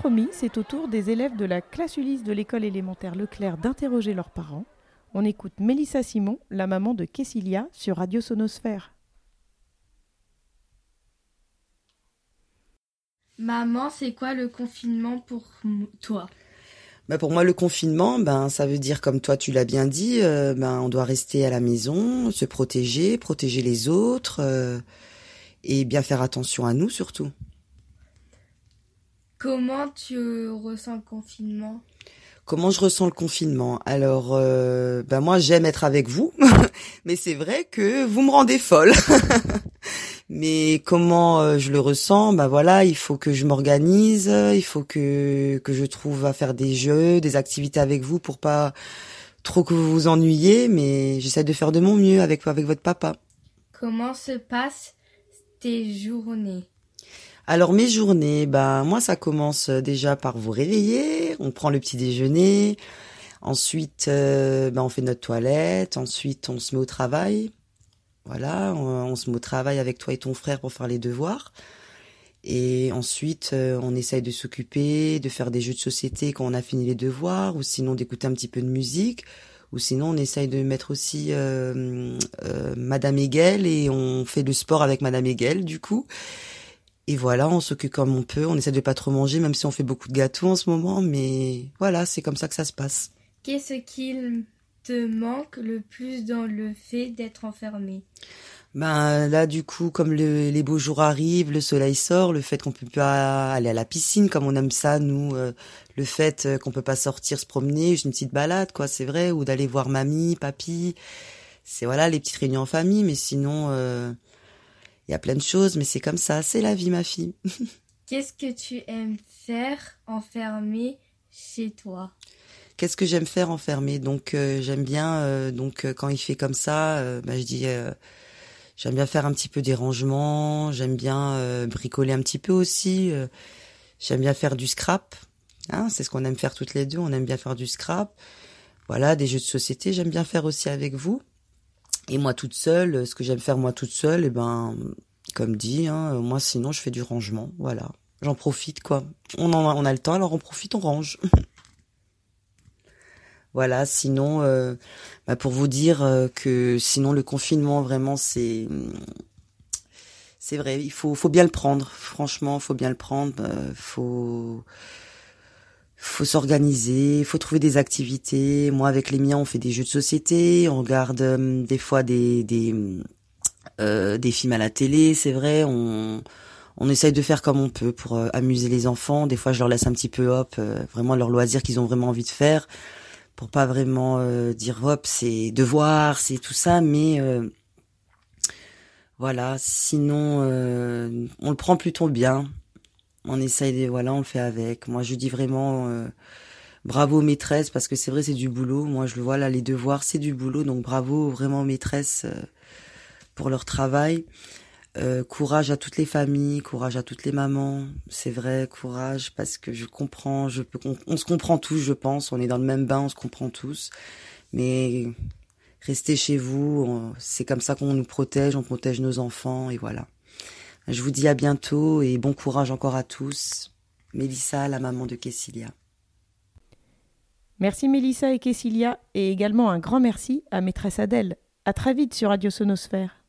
promis, c'est au tour des élèves de la classe Ulysse de l'école élémentaire Leclerc d'interroger leurs parents. On écoute Mélissa Simon, la maman de Kessilia, sur Radio Sonosphère. Maman, c'est quoi le confinement pour toi? Bah pour moi, le confinement, ben ça veut dire, comme toi tu l'as bien dit, euh, ben on doit rester à la maison, se protéger, protéger les autres euh, et bien faire attention à nous surtout. Comment tu ressens le confinement? Comment je ressens le confinement? Alors, euh, ben moi j'aime être avec vous, mais c'est vrai que vous me rendez folle. mais comment euh, je le ressens? Ben voilà, il faut que je m'organise, il faut que que je trouve à faire des jeux, des activités avec vous pour pas trop que vous vous ennuyiez, mais j'essaie de faire de mon mieux avec avec votre papa. Comment se passent tes journées? Alors mes journées, ben moi ça commence euh, déjà par vous réveiller, on prend le petit déjeuner, ensuite euh, ben, on fait notre toilette, ensuite on se met au travail. Voilà, on, se met au travail avec toi et ton frère pour faire les devoirs. Et ensuite, euh, on essaye de s'occuper, de faire des jeux de société quand on a fini les devoirs, ou sinon d'écouter un petit peu de musique, ou sinon on essaye de mettre aussi Madame Hegel et on fait le sport avec Madame Hegel du coup. Et voilà, on s'occupe comme on peut, on essaie de pas trop manger, même si on fait beaucoup de gâteaux en ce moment, mais voilà, c'est comme ça que ça se passe. Qu'est-ce qu'il te manque le plus dans le fait d'être enfermé? Ben là du coup comme les beaux jours arrivent, le soleil sort, le fait qu'on peut pas aller à la piscine comme on aime ça nous, euh, le fait euh, qu'on peut pas sortir se promener, juste une petite balade quoi, c'est vrai, ou d'aller voir mamie, papy, c'est voilà les petites réunions en famille, mais sinon euh, il y a plein de choses, mais c'est comme ça, c'est la vie, ma fille. Qu'est-ce que tu aimes faire enfermé chez toi? Qu'est-ce que j'aime faire enfermé Donc euh, j'aime bien euh, donc euh, quand il fait comme ça, bah, je dis j'aime bien faire un petit peu des rangements, j'aime bien bricoler un petit peu aussi, j'aime bien faire du scrap. Hein, c'est ce qu'on aime faire toutes les deux, on aime bien faire du scrap. Voilà, des jeux de société, j'aime bien faire aussi avec vous. Et moi toute seule, ce que j'aime faire moi toute seule, et eh ben, comme dit, hein, moi sinon je fais du rangement, voilà. J'en profite quoi. On en a, on a le temps, alors on profite, on range. voilà. Sinon, euh, bah pour vous dire euh, que sinon le confinement vraiment c'est c'est vrai, il faut faut bien le prendre. Franchement, faut bien le prendre. Euh, faut faut s'organiser, faut trouver des activités. Moi, avec les miens, on fait des jeux de société, on regarde euh, des fois des des, euh, des films à la télé, c'est vrai. On on essaye de faire comme on peut pour euh, amuser les enfants. Des fois, je leur laisse un petit peu hop, vraiment leur loisir qu'ils ont vraiment envie de faire, pour pas vraiment dire hop, c'est devoir, c'est tout ça, mais voilà. Sinon, on le prend plutôt bien on essaye de, voilà, on le fait avec. Moi, je dis vraiment euh, bravo maîtresse parce que c'est vrai, c'est du boulot. Moi, je le vois là, les devoirs, c'est du boulot, donc bravo vraiment maîtresse euh, pour leur travail. Euh, courage à toutes les familles, courage à toutes les mamans. C'est vrai, courage parce que je comprends, peux, on, se comprend tous, je pense. On est dans le même bain, on se comprend tous. Mais restez chez vous, c'est comme ça qu'on nous protège, on protège nos enfants et voilà. Je vous dis à bientôt et bon courage encore à tous. Mélissa, la maman de Kessilia. Merci Mélissa et Kessilia et également un grand merci à maîtresse Adèle. À très vite sur Radio Sonosphère.